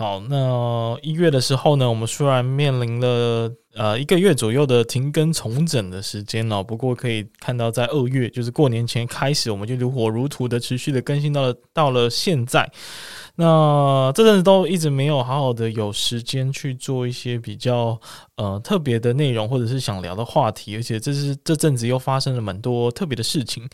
好，那一月的时候呢，我们虽然面临了呃一个月左右的停更重整的时间哦，不过可以看到在二月，就是过年前开始，我们就如火如荼的持续的更新到了到了现在。那这阵子都一直没有好好的有时间去做一些比较呃特别的内容，或者是想聊的话题，而且这是这阵子又发生了蛮多特别的事情。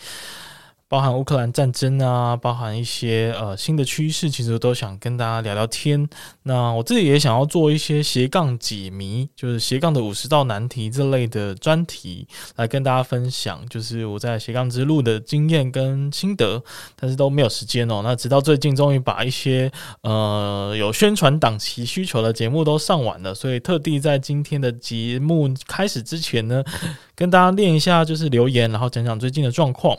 包含乌克兰战争啊，包含一些呃新的趋势，其实都想跟大家聊聊天。那我自己也想要做一些斜杠解谜，就是斜杠的五十道难题这类的专题来跟大家分享，就是我在斜杠之路的经验跟心得，但是都没有时间哦。那直到最近，终于把一些呃有宣传档期需求的节目都上完了，所以特地在今天的节目开始之前呢，跟大家练一下就是留言，然后讲讲最近的状况。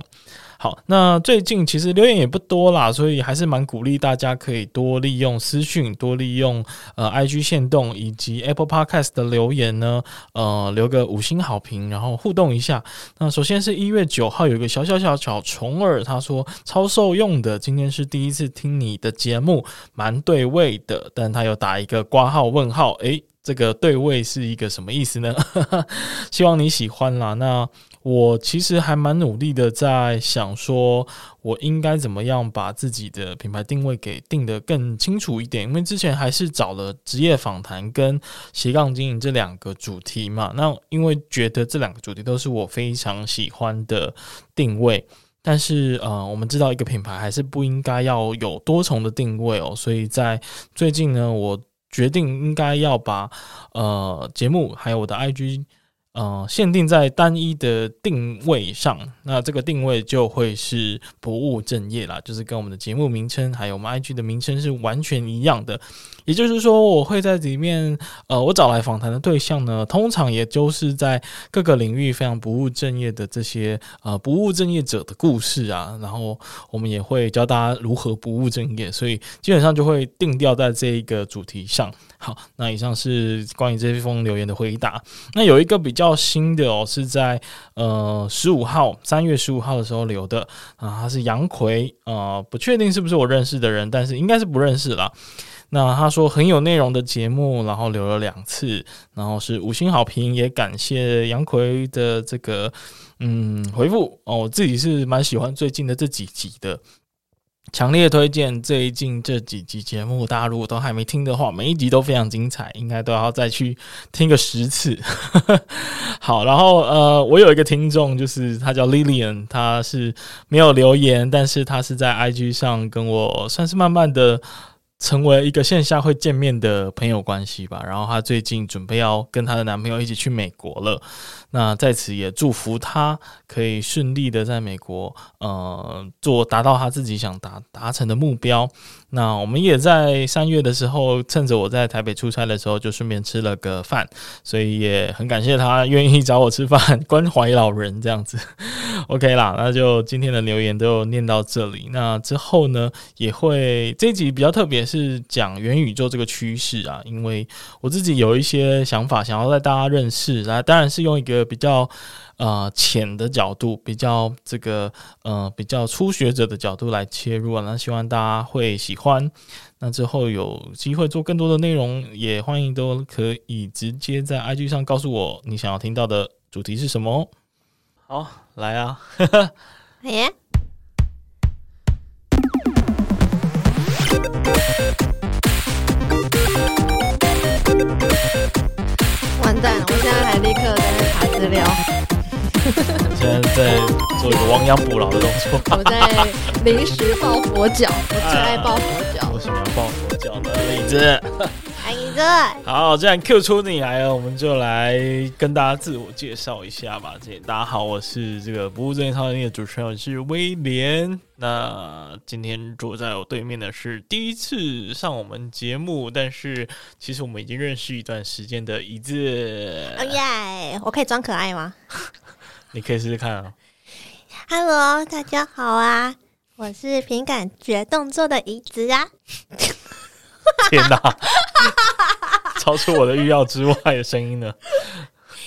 好，那最近其实留言也不多啦，所以还是蛮鼓励大家可以多利用私讯，多利用呃 IG 限动以及 Apple Podcast 的留言呢，呃留个五星好评，然后互动一下。那首先是一月九号有一个小小小小虫儿，他说超受用的，今天是第一次听你的节目，蛮对味的，但他有打一个挂号问号，诶，这个对味是一个什么意思呢？希望你喜欢啦。那。我其实还蛮努力的，在想说，我应该怎么样把自己的品牌定位给定得更清楚一点。因为之前还是找了职业访谈跟斜杠经营这两个主题嘛。那因为觉得这两个主题都是我非常喜欢的定位，但是呃，我们知道一个品牌还是不应该要有多重的定位哦。所以在最近呢，我决定应该要把呃节目还有我的 IG。呃，限定在单一的定位上，那这个定位就会是不务正业啦，就是跟我们的节目名称还有我们 IG 的名称是完全一样的。也就是说，我会在里面，呃，我找来访谈的对象呢，通常也就是在各个领域非常不务正业的这些呃不务正业者的故事啊，然后我们也会教大家如何不务正业，所以基本上就会定调在这一个主题上。好，那以上是关于这封留言的回答。那有一个比较新的哦，是在呃十五号，三月十五号的时候留的啊，他是杨奎啊，不确定是不是我认识的人，但是应该是不认识啦。那他说很有内容的节目，然后留了两次，然后是五星好评，也感谢杨奎的这个嗯回复哦，我自己是蛮喜欢最近的这几集的。强烈推荐最近这几集节目，大家如果都还没听的话，每一集都非常精彩，应该都要再去听个十次。好，然后呃，我有一个听众，就是他叫 Lilian，他是没有留言，但是他是在 IG 上跟我算是慢慢的。成为一个线下会见面的朋友关系吧。然后她最近准备要跟她的男朋友一起去美国了。那在此也祝福她可以顺利的在美国，呃，做达到她自己想达达成的目标。那我们也在三月的时候，趁着我在台北出差的时候，就顺便吃了个饭。所以也很感谢他愿意找我吃饭，关怀老人这样子。OK 啦，那就今天的留言都念到这里。那之后呢，也会这集比较特别。是讲元宇宙这个趋势啊，因为我自己有一些想法，想要带大家认识，那当然是用一个比较呃浅的角度，比较这个呃比较初学者的角度来切入啊，那希望大家会喜欢。那之后有机会做更多的内容，也欢迎都可以直接在 IG 上告诉我你想要听到的主题是什么哦。好，来啊，耶。完蛋了！我现在还立刻在那查资料。现在在做一个亡羊补牢的动作。我在临时抱佛脚，我最爱抱佛脚。为什么要抱佛脚呢？李子。好，既然 Q 出你来了，我们就来跟大家自我介绍一下吧。这大家好，我是这个不务正业超能力的主持人，我是威廉。那今天坐在我对面的是第一次上我们节目，但是其实我们已经认识一段时间的椅子。哦耶！我可以装可爱吗？你可以试试看啊。Hello，大家好啊，我是凭感觉动作的椅子啊。天哪！超出我的预料之外的声音呢？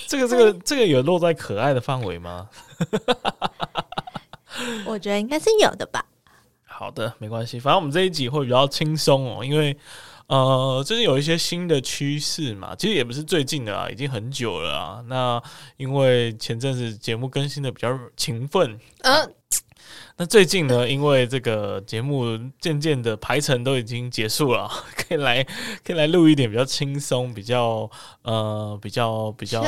这个、这个、这个有落在可爱的范围吗？我觉得应该是有的吧。好的，没关系，反正我们这一集会比较轻松哦，因为呃，最近有一些新的趋势嘛，其实也不是最近的啊，已经很久了啊。那因为前阵子节目更新的比较勤奋，呃。那最近呢，因为这个节目渐渐的排程都已经结束了，可以来可以来录一点比较轻松、比较呃比较比较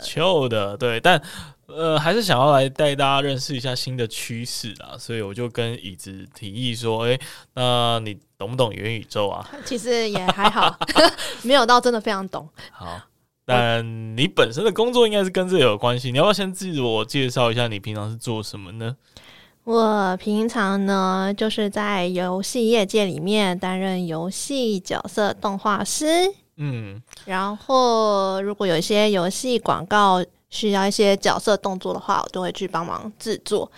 chill 的，对，但呃还是想要来带大家认识一下新的趋势啊，所以我就跟椅子提议说，哎、欸，那你懂不懂元宇宙啊？其实也还好，没有到真的非常懂。好，但你本身的工作应该是跟这有关系，你要不要先自我介绍一下，你平常是做什么呢？我平常呢，就是在游戏业界里面担任游戏角色动画师。嗯，然后如果有一些游戏广告需要一些角色动作的话，我都会去帮忙制作。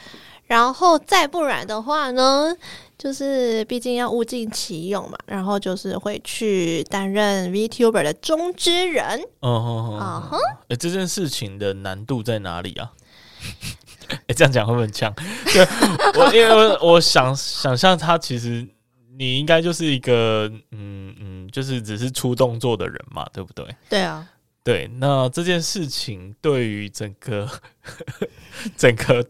然后再不然的话呢，就是毕竟要物尽其用嘛，然后就是会去担任 VTuber 的中之人。哦哦哦，这件事情的难度在哪里啊？哎、欸，这样讲会不会很呛？对，我因为我想想象他其实你应该就是一个嗯嗯，就是只是出动作的人嘛，对不对？对啊，对。那这件事情对于整个 整个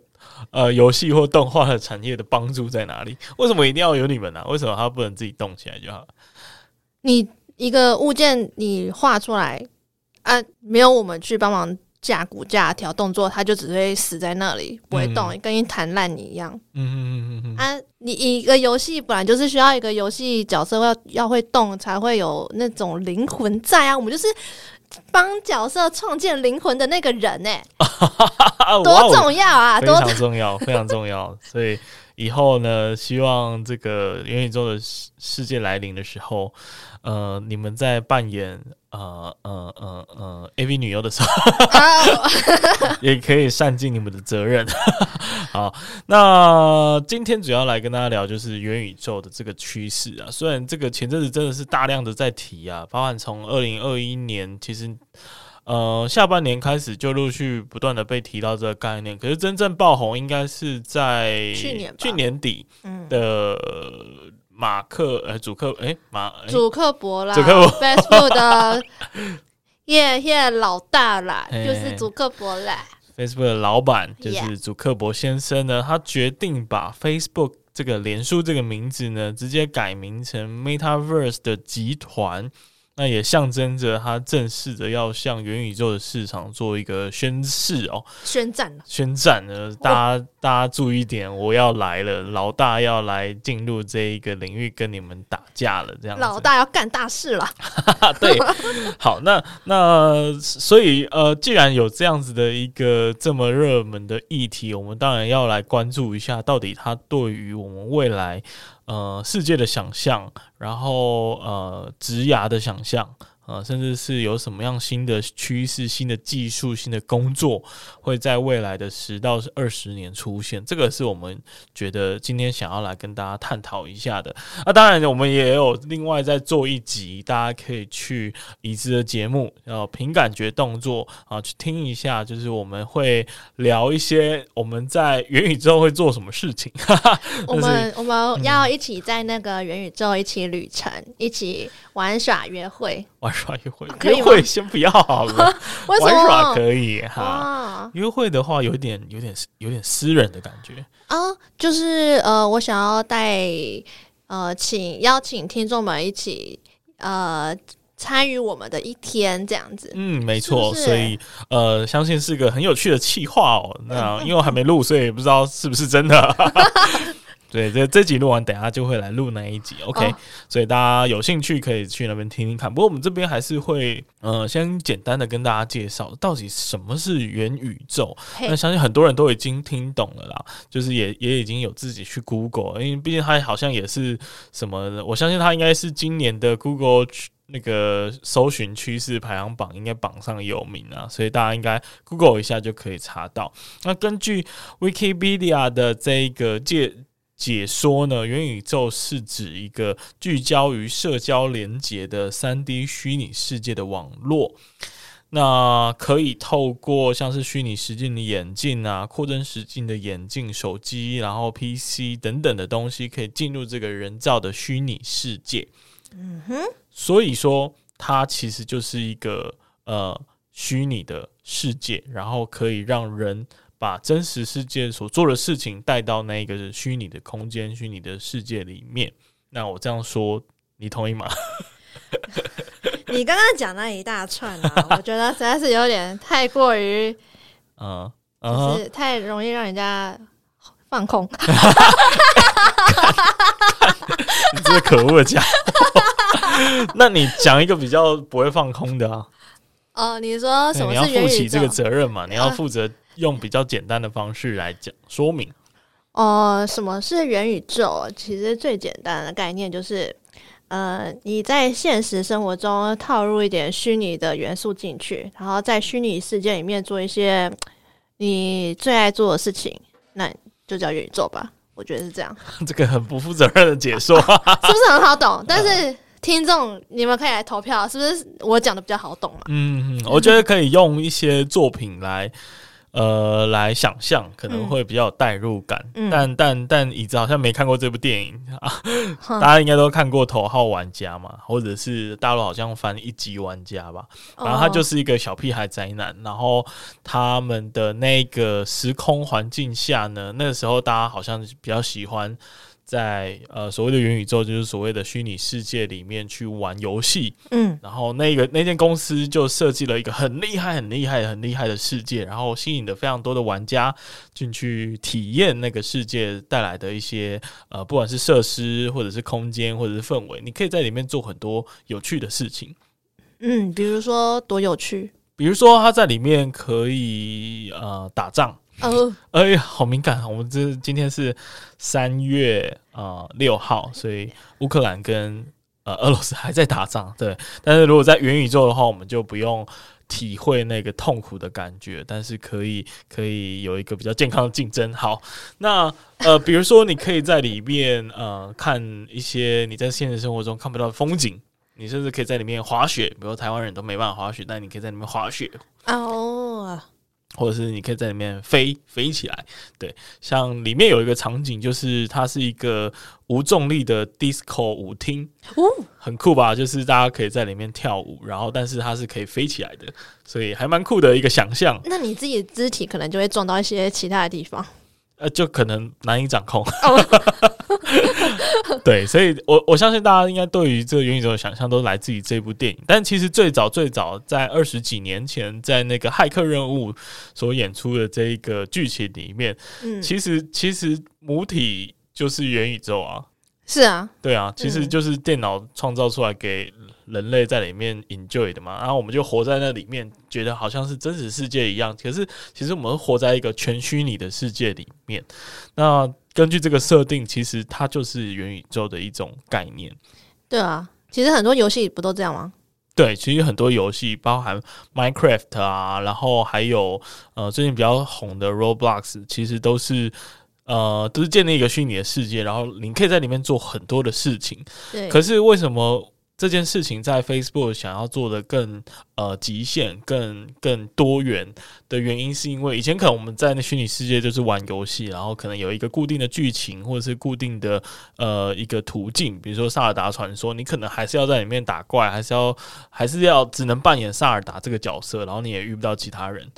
呃游戏或动画的产业的帮助在哪里？为什么一定要有你们呢、啊？为什么他不能自己动起来就好？你一个物件你画出来啊，没有我们去帮忙。架骨架调动作，它就只会死在那里不会动，嗯、跟一弹烂泥一样。嗯嗯嗯嗯啊，你一个游戏本来就是需要一个游戏角色要要会动，才会有那种灵魂在啊。我们就是帮角色创建灵魂的那个人呢、欸，多重要啊！多非常重要，非常重要。所以以后呢，希望这个元宇宙的世世界来临的时候，呃，你们在扮演。呃呃呃呃，AV 女优的时候，也可以善尽你们的责任。好，那今天主要来跟大家聊就是元宇宙的这个趋势啊。虽然这个前阵子真的是大量的在提啊，包含从二零二一年，其实呃下半年开始就陆续不断的被提到这个概念，可是真正爆红应该是在去年去年底的。嗯马克，呃，主克，哎，马，主克伯啦，主克伯，Facebook 的 耶耶老大啦，就是主克伯啦。Facebook 的老板就是主克伯先生呢，他决定把 Facebook 这个脸书这个名字呢，直接改名成 Metaverse 的集团。那也象征着他正式的要向元宇宙的市场做一个宣誓哦，宣战了宣战了！大家大家注意一点，我要来了，老大要来进入这一个领域跟你们打架了，这样子。老大要干大事了。对，好，那那所以呃，既然有这样子的一个这么热门的议题，我们当然要来关注一下，到底它对于我们未来。呃，世界的想象，然后呃，职涯的想象。呃，甚至是有什么样新的趋势、新的技术、新的工作会在未来的十到二十年出现，这个是我们觉得今天想要来跟大家探讨一下的。那、啊、当然，我们也有另外再做一集，大家可以去椅子的节目，然后凭感觉动作啊，去听一下，就是我们会聊一些我们在元宇宙会做什么事情。我们我们要一起在那个元宇宙一起旅程，嗯、一起玩耍约会。玩耍约会，约会先不要好了。玩耍可以哈，约会的话有点、有点、有点私人的感觉啊。就是呃，我想要带呃，请邀请听众们一起呃参与我们的一天这样子。嗯，没错，所以呃，相信是个很有趣的企划哦。那因为我还没录，所以也不知道是不是真的。对，这这集录完，等下就会来录那一集，OK？、哦、所以大家有兴趣可以去那边听听看。不过我们这边还是会，呃，先简单的跟大家介绍到底什么是元宇宙。那相信很多人都已经听懂了啦，就是也也已经有自己去 Google，因为毕竟它好像也是什么，我相信它应该是今年的 Google 那个搜寻趋势排行榜应该榜上有名啊，所以大家应该 Google 一下就可以查到。那根据 Wikipedia 的这个介解说呢，元宇宙是指一个聚焦于社交连接的三 D 虚拟世界的网络。那可以透过像是虚拟实境的眼镜啊、扩增实境的眼镜、手机，然后 PC 等等的东西，可以进入这个人造的虚拟世界。嗯哼。所以说它其实就是一个呃虚拟的世界，然后可以让人把真实世界所做的事情带到那个虚拟的空间、虚拟的世界里面。那我这样说，你同意吗？你刚刚讲那一大串啊，我觉得实在是有点太过于，嗯，就是太容易让人家放空。你这个可恶的家伙！那你讲一个比较不会放空的啊？哦，你说什么？你要负起这个责任嘛？你要负责用比较简单的方式来讲说明。哦，什么是元宇宙？其实最简单的概念就是。呃，你在现实生活中套入一点虚拟的元素进去，然后在虚拟世界里面做一些你最爱做的事情，那就叫元宇宙吧。我觉得是这样。这个很不负责任的解说，是不是很好懂？但是听众你们可以来投票，是不是我讲的比较好懂嘛？嗯，我觉得可以用一些作品来。呃，来想象可能会比较有代入感，嗯、但但但椅子好像没看过这部电影。啊，大家应该都看过《头号玩家》嘛，或者是大陆好像翻一级玩家吧，然后他就是一个小屁孩宅男，然后他们的那个时空环境下呢，那个时候大家好像比较喜欢。在呃所谓的元宇宙，就是所谓的虚拟世界里面去玩游戏，嗯，然后那个那间公司就设计了一个很厉害、很厉害、很厉害的世界，然后吸引了非常多的玩家进去体验那个世界带来的一些呃，不管是设施或者是空间或者是氛围，你可以在里面做很多有趣的事情。嗯，比如说多有趣？比如说他在里面可以呃打仗。哦，哎呀，好敏感啊！我们这今天是三月啊六号，所以乌克兰跟呃俄罗斯还在打仗，对。但是如果在元宇宙的话，我们就不用体会那个痛苦的感觉，但是可以可以有一个比较健康的竞争。好，那呃，比如说你可以在里面呃看一些你在现实生活中看不到的风景，你甚至可以在里面滑雪，比如台湾人都没办法滑雪，但你可以在里面滑雪。哦。或者是你可以在里面飞飞起来，对，像里面有一个场景，就是它是一个无重力的 disco 舞厅，哦，很酷吧？就是大家可以在里面跳舞，然后但是它是可以飞起来的，所以还蛮酷的一个想象。那你自己的肢体可能就会撞到一些其他的地方。呃，就可能难以掌控。Oh. 对，所以我我相信大家应该对于这个元宇宙的想象都来自于这部电影。但其实最早最早在二十几年前，在那个《骇客任务》所演出的这一个剧情里面，嗯，其实其实母体就是元宇宙啊。是啊，对啊，其实就是电脑创造出来给人类在里面 enjoy 的嘛，然后我们就活在那里面，觉得好像是真实世界一样。可是其实我们活在一个全虚拟的世界里面。那根据这个设定，其实它就是元宇宙的一种概念。对啊，其实很多游戏不都这样吗？对，其实很多游戏，包含 Minecraft 啊，然后还有呃最近比较红的 Roblox，其实都是。呃，都是建立一个虚拟的世界，然后你可以在里面做很多的事情。对。可是为什么这件事情在 Facebook 想要做的更呃极限、更更多元的原因，是因为以前可能我们在那虚拟世界就是玩游戏，然后可能有一个固定的剧情或者是固定的呃一个途径，比如说萨尔达传说，你可能还是要在里面打怪，还是要还是要只能扮演萨尔达这个角色，然后你也遇不到其他人。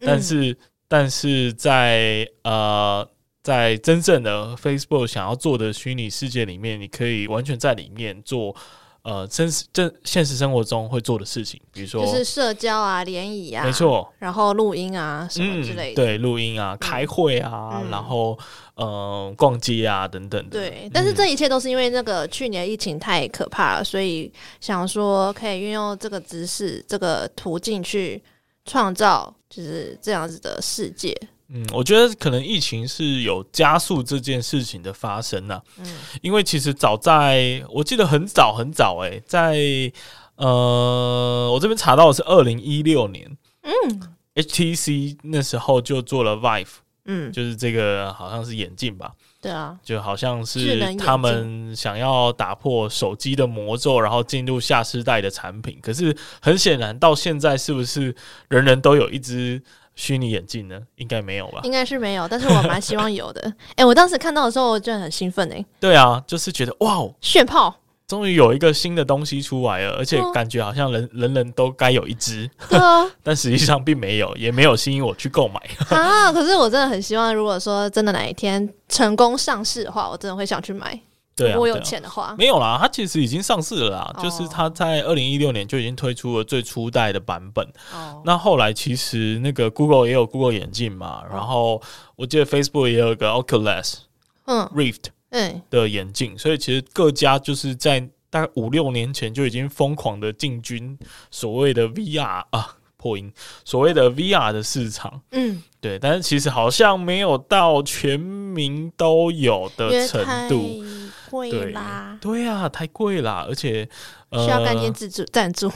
但是、嗯、但是在呃。在真正的 Facebook 想要做的虚拟世界里面，你可以完全在里面做呃真实真现实生活中会做的事情，比如说就是社交啊、联谊啊，没错，然后录音啊什么之类的，嗯、对，录音啊、开会啊，嗯、然后呃逛街啊等等的。对，但是这一切都是因为那个去年疫情太可怕了，所以想说可以运用这个知识、这个途径去创造就是这样子的世界。嗯，我觉得可能疫情是有加速这件事情的发生呐、啊。嗯，因为其实早在我记得很早很早、欸，诶，在呃，我这边查到的是二零一六年，嗯，HTC 那时候就做了 Vive，嗯，就是这个好像是眼镜吧？对啊，就好像是他们想要打破手机的魔咒，然后进入下世代的产品。可是很显然，到现在是不是人人都有一只？虚拟眼镜呢？应该没有吧？应该是没有，但是我蛮希望有的。哎、欸，我当时看到的时候，我就很兴奋哎。对啊，就是觉得哇哦，炫炮！终于有一个新的东西出来了，而且感觉好像人、嗯、人人都该有一只，嗯、但实际上并没有，也没有吸引我去购买 啊。可是我真的很希望，如果说真的哪一天成功上市的话，我真的会想去买。对啊，如果有钱的话，啊、没有啦，它其实已经上市了啦，哦、就是它在二零一六年就已经推出了最初代的版本。哦，那后来其实那个 Google 也有 Google 眼镜嘛，然后我记得 Facebook 也有一个 Oculus，嗯，Rift。嗯，的眼镜，所以其实各家就是在大概五六年前就已经疯狂的进军所谓的 VR 啊，破音，所谓的 VR 的市场。嗯，对，但是其实好像没有到全民都有的程度，贵啦，对啊，太贵啦，而且需要干爹自助赞助，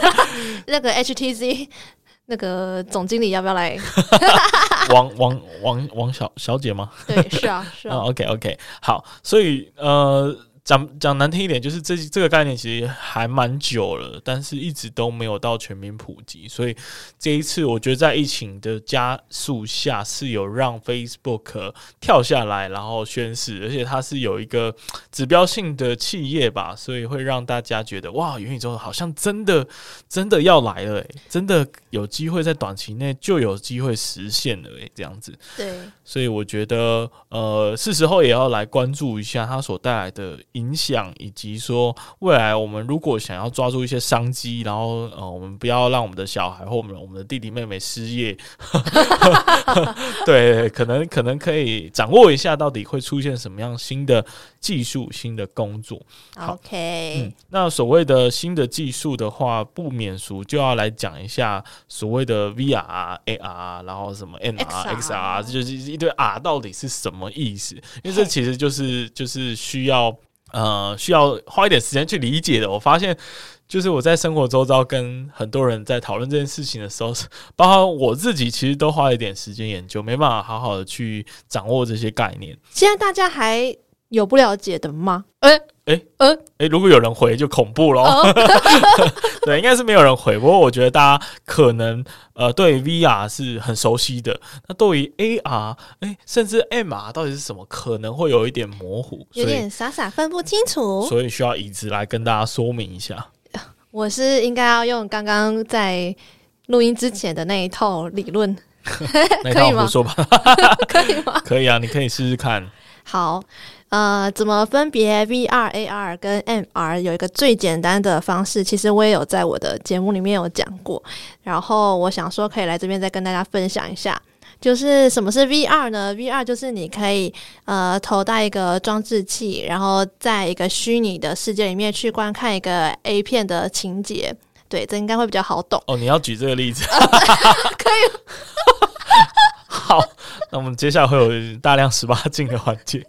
那个 HTC。那个总经理要不要来？王王王王小小姐吗？对，是啊，是啊。Uh, OK OK，好，所以呃。讲讲难听一点，就是这这个概念其实还蛮久了，但是一直都没有到全民普及。所以这一次，我觉得在疫情的加速下，是有让 Facebook 跳下来，然后宣誓，而且它是有一个指标性的企业吧，所以会让大家觉得哇，元宇宙好像真的真的要来了，诶，真的有机会在短期内就有机会实现了，诶，这样子。对，所以我觉得呃，是时候也要来关注一下它所带来的。影响以及说未来，我们如果想要抓住一些商机，然后呃，我们不要让我们的小孩或我们我们的弟弟妹妹失业，对，可能可能可以掌握一下到底会出现什么样新的技术、新的工作。OK，嗯，那所谓的新的技术的话，不免俗就要来讲一下所谓的 VR、AR，然后什么 NR、XR，这就是一堆 R 到底是什么意思？因为这其实就是就是需要。呃，需要花一点时间去理解的。我发现，就是我在生活周遭跟很多人在讨论这件事情的时候，包括我自己，其实都花了一点时间研究，没办法好好的去掌握这些概念。现在大家还有不了解的吗？诶、欸。哎，呃，哎，如果有人回就恐怖咯。Oh. 对，应该是没有人回。不过我觉得大家可能呃对 VR 是很熟悉的，那对于 AR，哎，甚至 MR 到底是什么，可能会有一点模糊，有点傻傻分不清楚。所以需要椅子来跟大家说明一下。我是应该要用刚刚在录音之前的那一套理论，可以吗？说吧，可以吗？可以啊，你可以试试看。好。呃，怎么分别 VR、AR 跟 MR？有一个最简单的方式，其实我也有在我的节目里面有讲过。然后我想说，可以来这边再跟大家分享一下，就是什么是 VR 呢？VR 就是你可以呃头戴一个装置器，然后在一个虚拟的世界里面去观看一个 A 片的情节。对，这应该会比较好懂。哦，你要举这个例子？可以。好，那我们接下来会有大量十八禁的环节。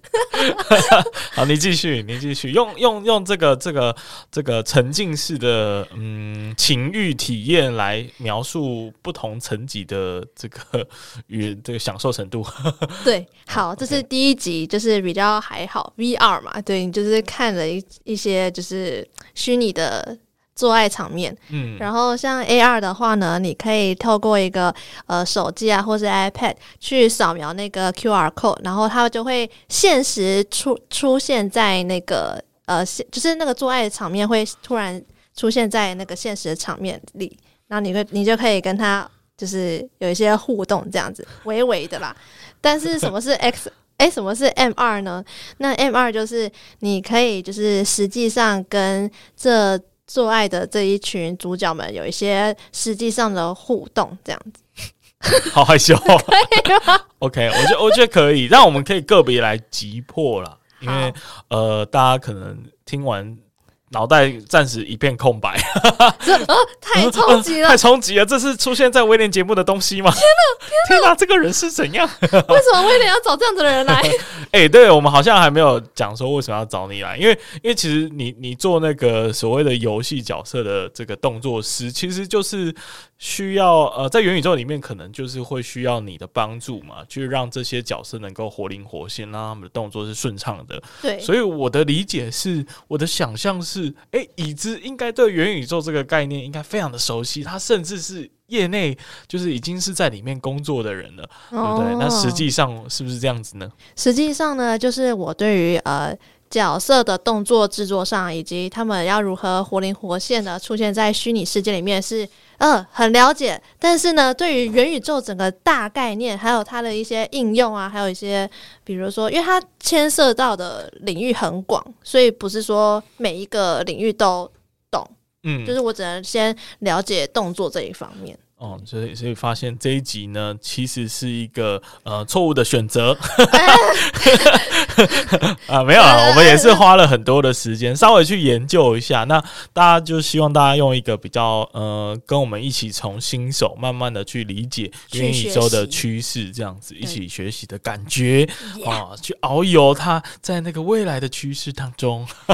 好，你继续，你继续，用用用这个这个这个沉浸式的嗯情欲体验来描述不同层级的这个与这个享受程度。对，好，这是第一集，就是比较还好，VR 嘛，对，你就是看了一一些就是虚拟的。做爱场面，嗯，然后像 AR 的话呢，你可以透过一个呃手机啊，或是 iPad 去扫描那个 QR code，然后它就会现实出出现在那个呃，就是那个做爱的场面会突然出现在那个现实的场面里，然后你会你就可以跟他就是有一些互动这样子，微微的啦。但是什么是 X？哎，什么是 M 二呢？那 M 二就是你可以就是实际上跟这做爱的这一群主角们有一些实际上的互动，这样子，好害羞，可以吗？OK，我觉得我觉得可以，让我们可以个别来急迫啦，因为呃，大家可能听完。脑袋暂时一片空白，这啊太冲击了，太冲击了！这是出现在威廉节目的东西吗？天哪，天哪，这个人是怎样？为什么威廉要找这样子的人来？哎、欸，对我们好像还没有讲说为什么要找你来，因为因为其实你你做那个所谓的游戏角色的这个动作师，其实就是。需要呃，在元宇宙里面，可能就是会需要你的帮助嘛，去让这些角色能够活灵活现，让他们的动作是顺畅的。对，所以我的理解是，我的想象是，哎、欸，椅子应该对元宇宙这个概念应该非常的熟悉，他甚至是业内就是已经是在里面工作的人了，哦、对不对？那实际上是不是这样子呢？实际上呢，就是我对于呃。角色的动作制作上，以及他们要如何活灵活现的出现在虚拟世界里面是，是呃很了解。但是呢，对于元宇宙整个大概念，还有它的一些应用啊，还有一些，比如说，因为它牵涉到的领域很广，所以不是说每一个领域都懂。嗯，就是我只能先了解动作这一方面。哦，所以所以发现这一集呢，其实是一个呃错误的选择。啊，没有啊，我们也是花了很多的时间，稍微去研究一下。那大家就希望大家用一个比较呃，跟我们一起从新手慢慢的去理解元宇宙的趋势，这样子一起学习的感觉啊，去遨游它在那个未来的趋势当中，不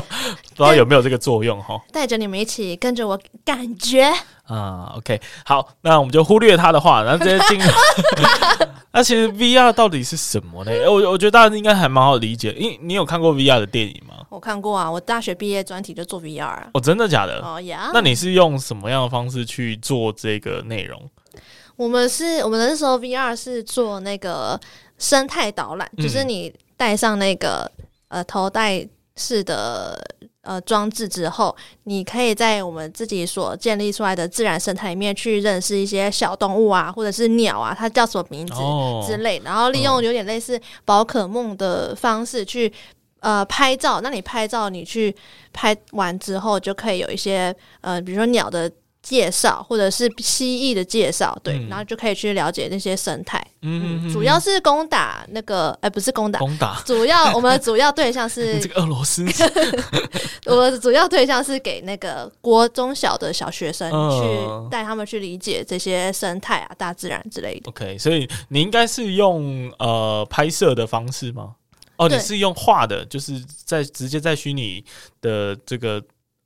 知道有没有这个作用哈？带着你们一起跟着我感觉。啊，OK，好，那我们就忽略他的话，然后直接进。那其实 VR 到底是什么呢？我我觉得大家应该还蛮好理解，因为你有看过 VR 的电影吗？我看过啊，我大学毕业专题就做 VR 啊。哦，真的假的？哦呀。那你是用什么样的方式去做这个内容？我们是我们那时候 VR 是做那个生态导览，就是你戴上那个呃头戴式的。呃，装置之后，你可以在我们自己所建立出来的自然生态里面去认识一些小动物啊，或者是鸟啊，它叫什么名字之类，然后利用有点类似宝可梦的方式去呃拍照。那你拍照，你去拍完之后，就可以有一些呃，比如说鸟的。介绍或者是蜥蜴的介绍，对，嗯、然后就可以去了解那些生态。嗯，嗯，主要是攻打那个，哎、欸，不是攻打，攻打。主要 我们的主要对象是 这个俄罗斯。我们的主要对象是给那个国中小的小学生去带他们去理解这些生态啊、大自然之类的。OK，所以你应该是用呃拍摄的方式吗？哦，你是用画的，就是在直接在虚拟的这个。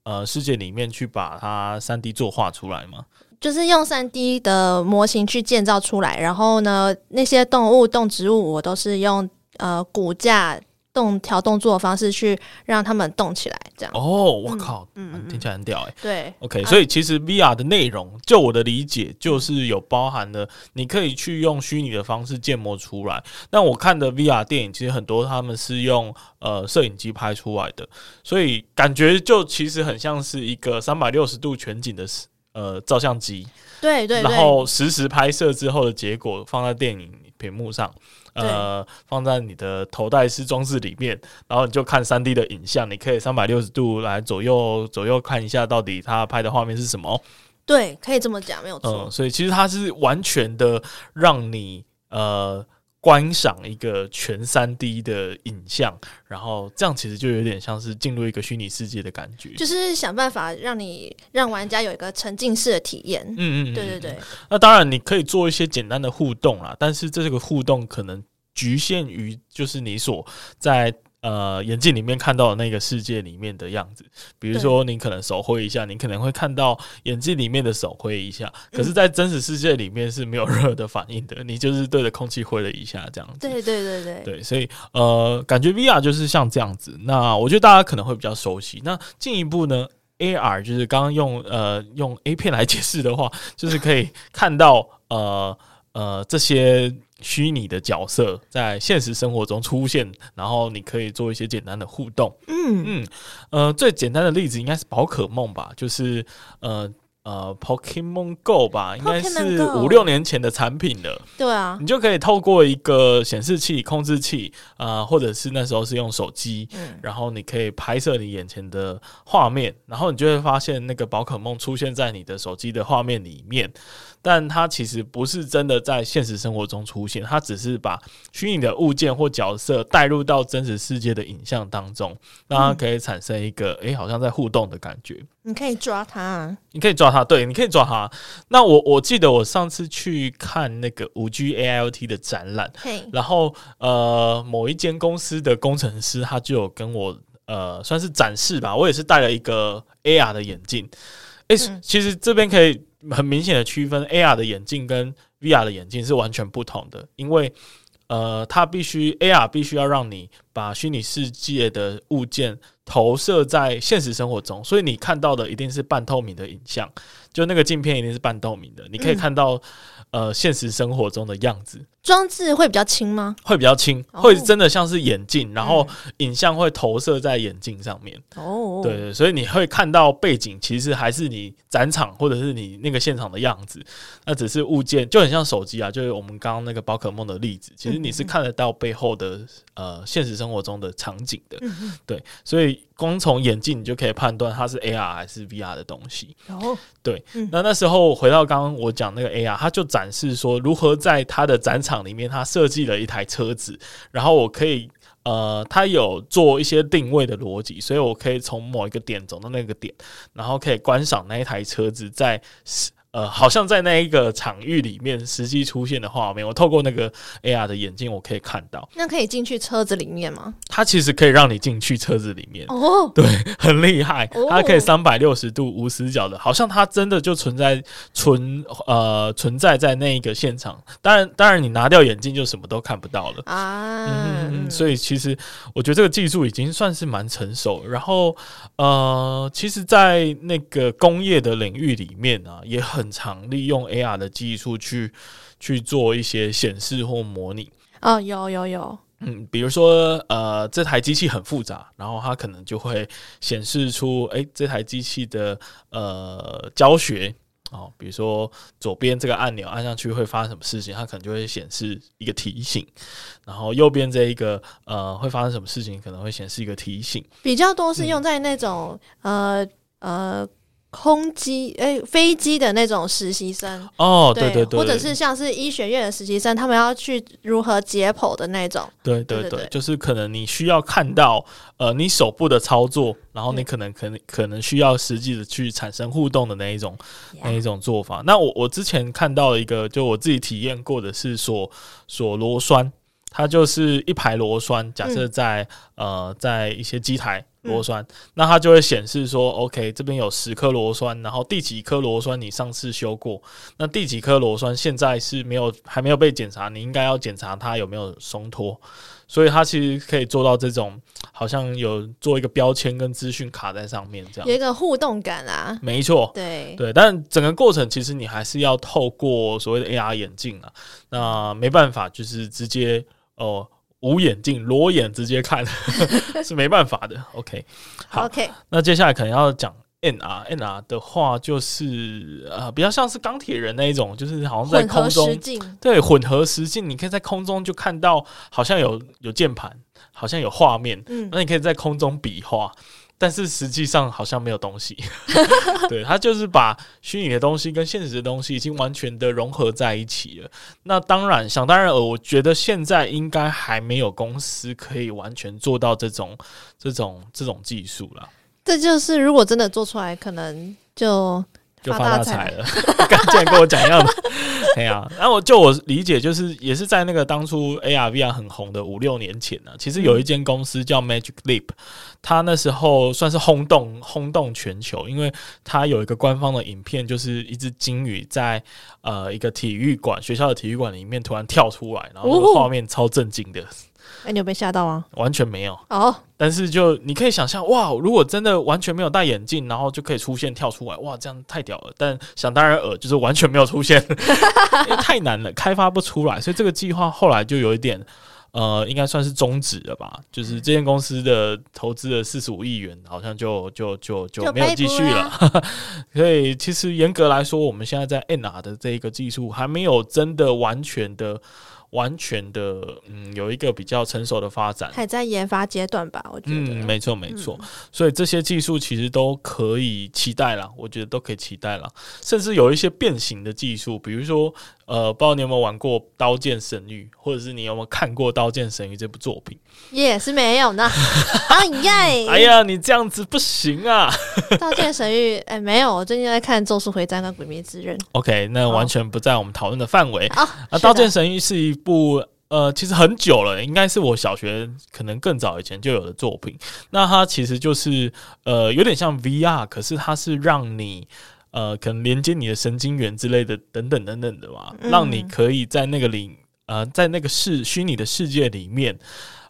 呃，世界里面去把它三 D 作画出来吗？就是用三 D 的模型去建造出来，然后呢，那些动物、动植物，我都是用呃骨架。动调动作的方式去让他们动起来，这样哦，我靠，嗯，嗯，听起来很屌哎。对，OK，所以其实 VR 的内容，啊、就我的理解，就是有包含了你可以去用虚拟的方式建模出来。那我看的 VR 电影，其实很多他们是用呃摄影机拍出来的，所以感觉就其实很像是一个三百六十度全景的呃照相机。对，对对，然后实时拍摄之后的结果放在电影屏幕上。呃，放在你的头戴式装置里面，然后你就看三 D 的影像，你可以三百六十度来左右左右看一下，到底它拍的画面是什么？对，可以这么讲，没有错。嗯，所以其实它是完全的让你呃观赏一个全三 D 的影像，然后这样其实就有点像是进入一个虚拟世界的感觉，就是想办法让你让玩家有一个沉浸式的体验。嗯，嗯嗯，对对对。那当然你可以做一些简单的互动啦，但是这个互动可能。局限于就是你所在呃眼镜里面看到的那个世界里面的样子，比如说你可能手挥一下，你可能会看到眼镜里面的手挥一下，可是，在真实世界里面是没有任何的反应的，你就是对着空气挥了一下这样子。对对对对对，所以呃，感觉 VR 就是像这样子。那我觉得大家可能会比较熟悉。那进一步呢，AR 就是刚刚用呃用 A 片来解释的话，就是可以看到呃呃这些。虚拟的角色在现实生活中出现，然后你可以做一些简单的互动。嗯嗯，呃，最简单的例子应该是宝可梦吧，就是呃呃，Pokemon Go 吧，应该是五六年前的产品了。对啊，你就可以透过一个显示器、控制器啊、呃，或者是那时候是用手机，嗯、然后你可以拍摄你眼前的画面，然后你就会发现那个宝可梦出现在你的手机的画面里面。但它其实不是真的在现实生活中出现，它只是把虚拟的物件或角色带入到真实世界的影像当中，让它可以产生一个诶、欸，好像在互动的感觉。你可以抓它，你可以抓它，对，你可以抓它。那我我记得我上次去看那个五 G AIoT 的展览，然后呃，某一间公司的工程师他就有跟我呃，算是展示吧，我也是戴了一个 AR 的眼镜。诶、欸，嗯、其实这边可以。很明显的区分，AR 的眼镜跟 VR 的眼镜是完全不同的，因为呃，它必须 AR 必须要让你把虚拟世界的物件投射在现实生活中，所以你看到的一定是半透明的影像，就那个镜片一定是半透明的，你可以看到、嗯、呃现实生活中的样子。装置会比较轻吗？会比较轻，会真的像是眼镜，然后影像会投射在眼镜上面。哦，对对，所以你会看到背景，其实还是你展场或者是你那个现场的样子，那只是物件，就很像手机啊，就是我们刚刚那个宝可梦的例子，其实你是看得到背后的呃现实生活中的场景的。对，所以光从眼镜你就可以判断它是 AR 还是 VR 的东西。哦，对，那那时候回到刚刚我讲那个 AR，它就展示说如何在它的展场里面，它设计了一台车子，然后我可以，呃，它有做一些定位的逻辑，所以我可以从某一个点走到那个点，然后可以观赏那一台车子在。呃，好像在那一个场域里面实际出现的画面，我透过那个 AR 的眼镜，我可以看到。那可以进去车子里面吗？它其实可以让你进去车子里面哦，对，很厉害，它可以三百六十度无死角的，好像它真的就存在存呃存在在那一个现场。当然，当然你拿掉眼镜就什么都看不到了啊。嗯，所以其实我觉得这个技术已经算是蛮成熟。然后呃，其实，在那个工业的领域里面啊，也很。很常利用 AR 的技术去去做一些显示或模拟。哦，有有有，嗯，比如说呃，这台机器很复杂，然后它可能就会显示出，哎，这台机器的呃教学哦，比如说左边这个按钮按上去会发生什么事情，它可能就会显示一个提醒，然后右边这一个呃会发生什么事情，可能会显示一个提醒，比较多是用在那种、嗯、呃呃。空机诶、欸，飞机的那种实习生。哦，对对对，或者是像是医学院的实习生，他们要去如何解剖的那种，对对对，就是可能你需要看到呃你手部的操作，然后你可能可能可能需要实际的去产生互动的那一种那一种做法。那我我之前看到一个，就我自己体验过的是锁锁螺栓，它就是一排螺栓，假设在、嗯、呃在一些机台。螺栓，那它就会显示说，OK，这边有十颗螺栓，然后第几颗螺栓你上次修过，那第几颗螺栓现在是没有还没有被检查，你应该要检查它有没有松脱，所以它其实可以做到这种，好像有做一个标签跟资讯卡在上面这样，有一个互动感啊，没错，对。对，但整个过程其实你还是要透过所谓的 AR 眼镜啊，那没办法，就是直接哦。呃无眼镜裸眼直接看 是没办法的。OK，好，OK，那接下来可能要讲 NR，NR 的话就是呃比较像是钢铁人那一种，就是好像在空中对混合实境，你可以在空中就看到好像有有键盘，好像有画面，嗯，那你可以在空中比划。但是实际上好像没有东西，对，它就是把虚拟的东西跟现实的东西已经完全的融合在一起了。那当然，想当然尔，我觉得现在应该还没有公司可以完全做到这种、这种、这种技术了。这就是如果真的做出来，可能就。就发大财了，刚才跟我讲一样的，哎呀，然后我就我理解，就是也是在那个当初 AR VR 很红的五六年前呢、啊，其实有一间公司叫 Magic Leap，它那时候算是轰动轰动全球，因为它有一个官方的影片，就是一只鲸鱼在呃一个体育馆学校的体育馆里面突然跳出来，然后那个画面超震惊的。哎、欸，你有被吓到吗？完全没有哦，oh. 但是就你可以想象，哇，如果真的完全没有戴眼镜，然后就可以出现跳出来，哇，这样太屌了。但想当然尔，就是完全没有出现，因 为太难了，开发不出来，所以这个计划后来就有一点，呃，应该算是终止了吧。就是这间公司的投资了四十五亿元，好像就就就就没有继续了。所以其实严格来说，我们现在在 NR 的这一个技术还没有真的完全的。完全的，嗯，有一个比较成熟的发展，还在研发阶段吧？我觉得，嗯，没错，没错。所以这些技术其实都可以期待了，我觉得都可以期待了。甚至有一些变形的技术，比如说，呃，不知道你有没有玩过《刀剑神域》，或者是你有没有看过《刀剑神域》这部作品？也、是没有呢。哎呀，哎呀，你这样子不行啊！《刀剑神域》哎，没有，我最近在看《咒术回战》跟《鬼灭之刃》。OK，那完全不在我们讨论的范围。啊，《刀剑神域》是一部呃，其实很久了，应该是我小学可能更早以前就有的作品。那它其实就是呃，有点像 VR，可是它是让你呃，可能连接你的神经元之类的，等等等等的嘛，让你可以在那个里呃，在那个世虚拟的世界里面。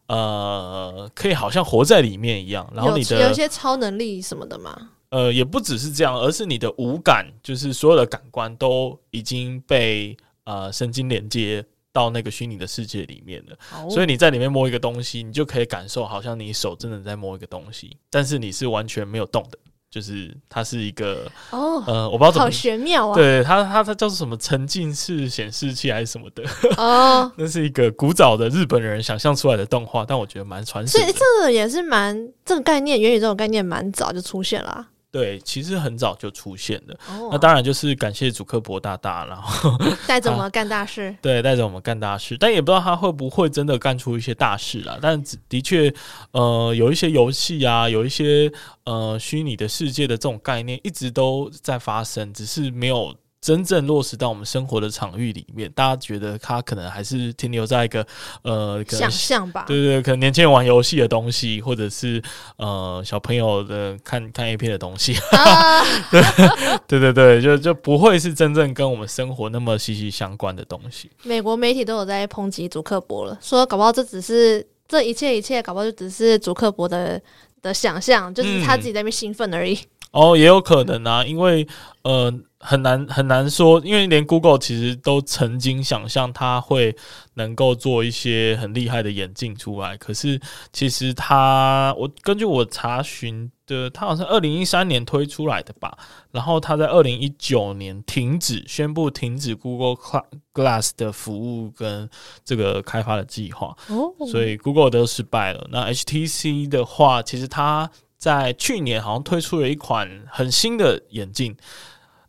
呃，可以好像活在里面一样。然后你的有，有一些超能力什么的吗？呃，也不只是这样，而是你的五感，就是所有的感官都已经被呃神经连接到那个虚拟的世界里面了。Oh. 所以你在里面摸一个东西，你就可以感受，好像你手真的在摸一个东西，但是你是完全没有动的。就是它是一个哦，oh, 呃，我不知道怎么，好玄妙啊！对它，它它叫做什么沉浸式显示器还是什么的哦，oh. 那是一个古早的日本人想象出来的动画，但我觉得蛮传神。所以这个也是蛮这个概念，元宇宙这种概念蛮早就出现了啊。对，其实很早就出现了。Oh. 那当然就是感谢祖克伯大大，然 后带着我们干大事。对，带着我们干大事，但也不知道他会不会真的干出一些大事啦。但的确，呃，有一些游戏啊，有一些呃虚拟的世界的这种概念一直都在发生，只是没有。真正落实到我们生活的场域里面，大家觉得它可能还是停留在一个呃想象吧？对对对，可能年轻人玩游戏的东西，或者是呃小朋友的看看 A 片的东西。啊、对对对对，就就不会是真正跟我们生活那么息息相关的东西。美国媒体都有在抨击祖克伯了，说搞不好这只是这一切一切，搞不好就只是祖克伯的的想象，就是他自己在那边兴奋而已。嗯哦，也有可能啊，因为呃，很难很难说，因为连 Google 其实都曾经想象它会能够做一些很厉害的眼镜出来，可是其实它，我根据我查询的，它好像二零一三年推出来的吧，然后它在二零一九年停止宣布停止 Google Glass 的服务跟这个开发的计划，哦，所以 Google 都失败了。那 HTC 的话，其实它。在去年好像推出了一款很新的眼镜，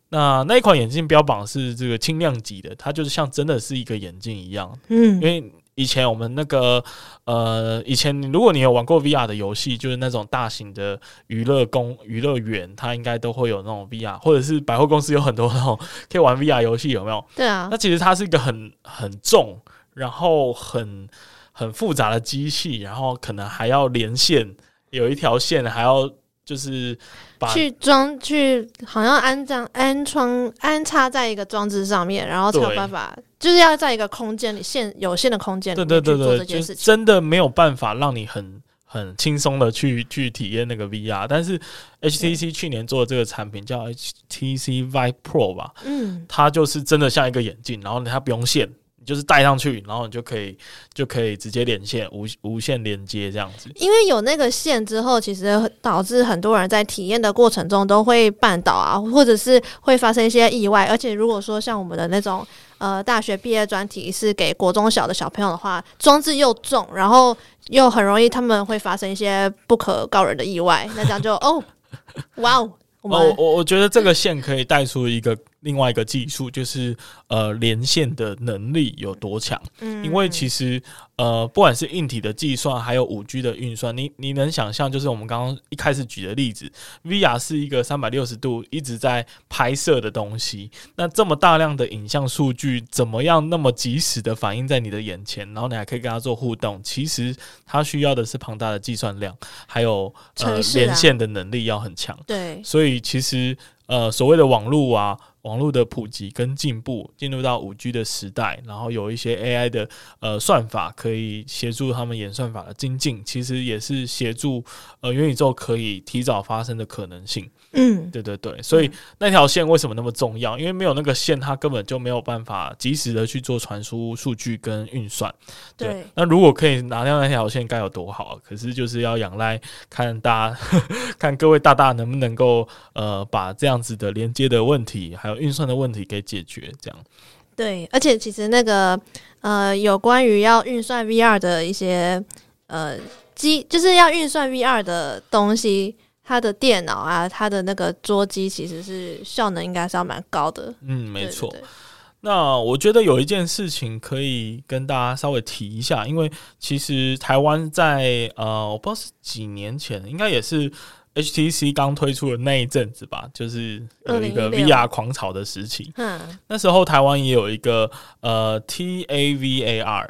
那那一款眼镜标榜是这个轻量级的，它就是像真的是一个眼镜一样。嗯，因为以前我们那个呃，以前如果你有玩过 VR 的游戏，就是那种大型的娱乐公娱乐园，它应该都会有那种 VR，或者是百货公司有很多那种 可以玩 VR 游戏，有没有？对啊。那其实它是一个很很重，然后很很复杂的机器，然后可能还要连线。有一条线还要就是把去装去，好像安装安装安插在一个装置上面，然后才有办法，就是要在一个空间里限有限的空间里面去做这件事情，真的没有办法让你很很轻松的去去体验那个 VR。但是 HTC 去年做的这个产品叫 HTC Vive Pro 吧，嗯，它就是真的像一个眼镜，然后它不用线。你就是带上去，然后你就可以就可以直接连线，无无线连接这样子。因为有那个线之后，其实导致很多人在体验的过程中都会绊倒啊，或者是会发生一些意外。而且如果说像我们的那种呃大学毕业专题是给国中小的小朋友的话，装置又重，然后又很容易他们会发生一些不可告人的意外。那这样就 哦，哇哦，我我我觉得这个线可以带出一个。另外一个技术就是呃连线的能力有多强？嗯，因为其实呃不管是硬体的计算，还有五 G 的运算，你你能想象，就是我们刚刚一开始举的例子，VR 是一个三百六十度一直在拍摄的东西，那这么大量的影像数据，怎么样那么及时的反映在你的眼前，然后你还可以跟它做互动？其实它需要的是庞大的计算量，还有呃连线的能力要很强。对，所以其实呃所谓的网络啊。网络的普及跟进步，进入到五 G 的时代，然后有一些 AI 的呃算法可以协助他们演算法的精进，其实也是协助呃元宇宙可以提早发生的可能性。嗯，对对对，所以、嗯、那条线为什么那么重要？因为没有那个线，它根本就没有办法及时的去做传输数据跟运算。对，对那如果可以拿掉那条线，该有多好？可是就是要仰赖看大家 看各位大大能不能够呃把这样子的连接的问题还有运算的问题给解决。这样。对，而且其实那个呃有关于要运算 VR 的一些呃机，就是要运算 VR 的东西。它的电脑啊，他的那个桌机其实是效能应该是要蛮高的。嗯，没错。那我觉得有一件事情可以跟大家稍微提一下，因为其实台湾在呃，我不知道是几年前，应该也是 HTC 刚推出的那一阵子吧，就是有一个 VR 狂潮的时期。嗯，那时候台湾也有一个呃 TAVAR，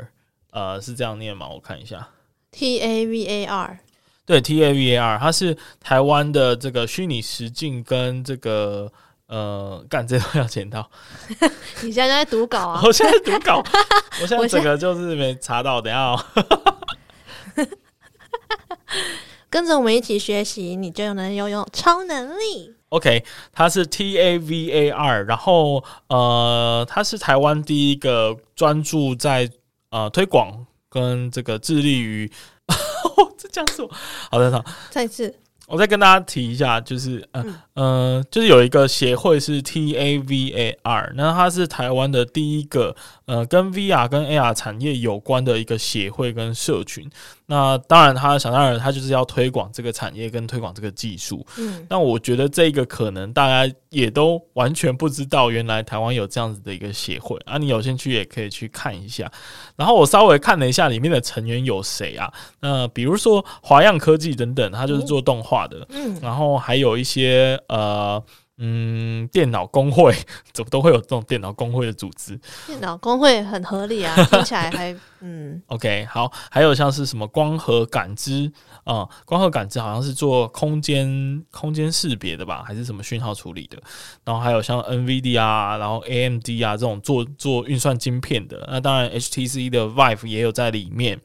呃，是这样念吗？我看一下，TAVAR。对，TAVAR，它是台湾的这个虚拟实境跟这个呃，干这都要剪到。你现在在读稿啊？我现在读稿，我现在整个就是没查到，等下哦。跟着我们一起学习，你就能拥有超能力。OK，它是 T A V A R，然后呃，它是台湾第一个专注在呃推广跟这个致力于，这讲什么？好的，好，再次。我再跟大家提一下，就是呃、嗯、呃，就是有一个协会是 T A V A R，那它是台湾的第一个呃跟 VR 跟 AR 产业有关的一个协会跟社群。那当然，他想当然，他就是要推广这个产业跟推广这个技术。嗯，那我觉得这个可能大家也都完全不知道，原来台湾有这样子的一个协会啊。你有兴趣也可以去看一下。然后我稍微看了一下里面的成员有谁啊？那比如说华样科技等等，它就是做动画的。嗯，然后还有一些呃。嗯，电脑工会怎么都会有这种电脑工会的组织？电脑工会很合理啊，听起来还 嗯。OK，好，还有像是什么光合感知啊、嗯，光合感知好像是做空间空间识别的吧，还是什么讯号处理的？然后还有像 NVIDIA 啊，然后 AMD 啊这种做做运算晶片的，那当然 HTC 的 Vive 也有在里面。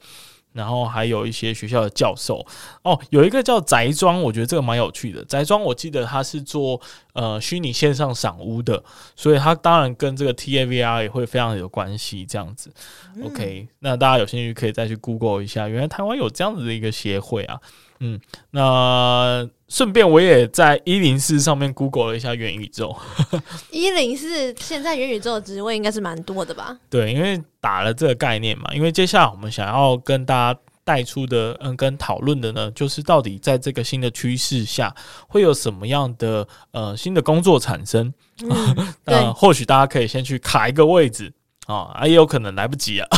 然后还有一些学校的教授哦，有一个叫宅庄，我觉得这个蛮有趣的。宅庄我记得他是做呃虚拟线上赏屋的，所以他当然跟这个 TAVR 也会非常有关系。这样子、嗯、，OK，那大家有兴趣可以再去 Google 一下，原来台湾有这样子的一个协会啊。嗯，那顺便我也在一零四上面 Google 了一下元宇宙。一零四现在元宇宙的职位应该是蛮多的吧？对，因为打了这个概念嘛。因为接下来我们想要跟大家带出的，嗯，跟讨论的呢，就是到底在这个新的趋势下，会有什么样的呃新的工作产生？嗯，那或许大家可以先去卡一个位置。哦，啊，也有可能来不及啊，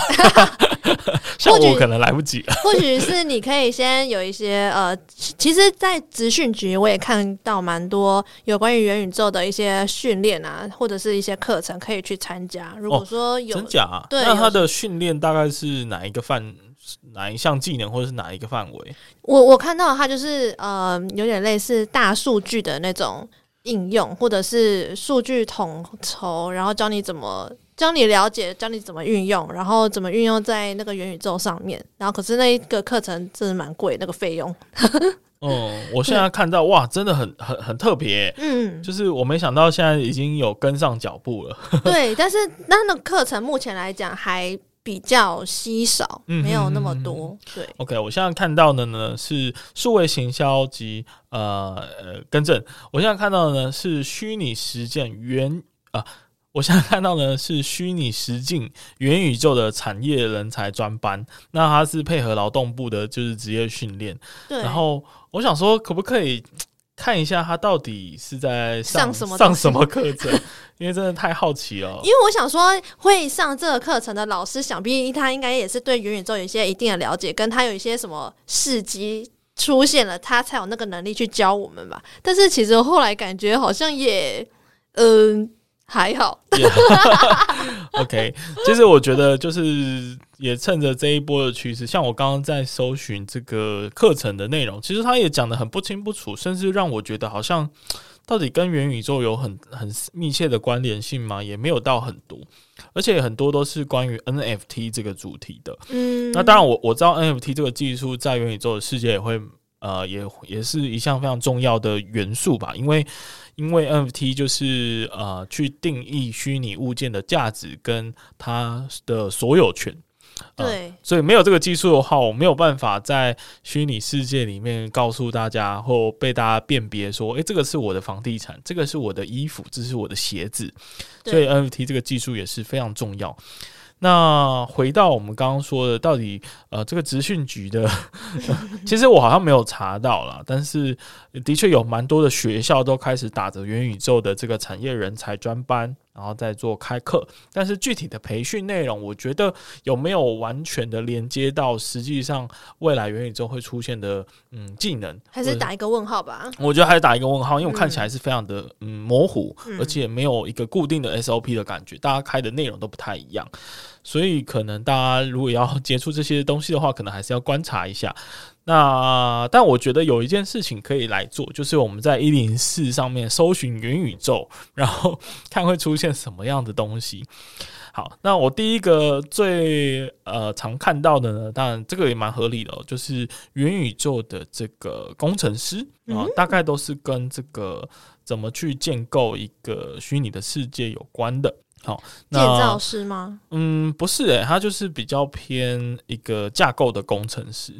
像我可能来不及。或许是你可以先有一些呃，其实，在职训局我也看到蛮多有关于元宇宙的一些训练啊，或者是一些课程可以去参加。如果说有、哦、真假、啊，对，那他的训练大概是哪一个范，哪一项技能，或者是哪一个范围？我我看到他就是呃，有点类似大数据的那种应用，或者是数据统筹，然后教你怎么。教你了解，教你怎么运用，然后怎么运用在那个元宇宙上面。然后，可是那一个课程真的蛮贵，那个费用。嗯，我现在看到哇，真的很很很特别。嗯，就是我没想到现在已经有跟上脚步了。对，但是那那个课程目前来讲还比较稀少，没有那么多。对，OK，我现在看到的呢是数位行销及呃呃更正，我现在看到的呢是虚拟实践元啊。我现在看到的是虚拟实境元宇宙的产业人才专班，那它是配合劳动部的，就是职业训练。对。然后我想说，可不可以看一下他到底是在上，上什么上什么课程？因为真的太好奇了。因为我想说，会上这个课程的老师，想必他应该也是对元宇宙有一些一定的了解，跟他有一些什么事迹出现了，他才有那个能力去教我们吧。但是其实后来感觉好像也，嗯、呃。还好，OK。其实我觉得就是也趁着这一波的趋势，像我刚刚在搜寻这个课程的内容，其实他也讲的很不清不楚，甚至让我觉得好像到底跟元宇宙有很很密切的关联性吗？也没有到很多，而且很多都是关于 NFT 这个主题的。嗯，那当然我我知道 NFT 这个技术在元宇宙的世界也会呃也也是一项非常重要的元素吧，因为。因为 NFT 就是呃，去定义虚拟物件的价值跟它的所有权。呃、对，所以没有这个技术的话，我没有办法在虚拟世界里面告诉大家或被大家辨别说，诶，这个是我的房地产，这个是我的衣服，这是我的鞋子。所以 NFT 这个技术也是非常重要。那回到我们刚刚说的，到底呃这个职训局的，其实我好像没有查到了，但是的确有蛮多的学校都开始打着元宇宙的这个产业人才专班。然后再做开课，但是具体的培训内容，我觉得有没有完全的连接到实际上未来元宇宙会出现的嗯技能，还是打一个问号吧？我觉得还是打一个问号，因为我看起来是非常的嗯模糊，而且没有一个固定的 SOP 的感觉，大家开的内容都不太一样，所以可能大家如果要接触这些东西的话，可能还是要观察一下。那但我觉得有一件事情可以来做，就是我们在一零四上面搜寻元宇宙，然后看会出现什么样的东西。好，那我第一个最呃常看到的呢，当然这个也蛮合理的哦，就是元宇宙的这个工程师啊，大概都是跟这个怎么去建构一个虚拟的世界有关的。好，那建造师吗？嗯，不是诶，他就是比较偏一个架构的工程师。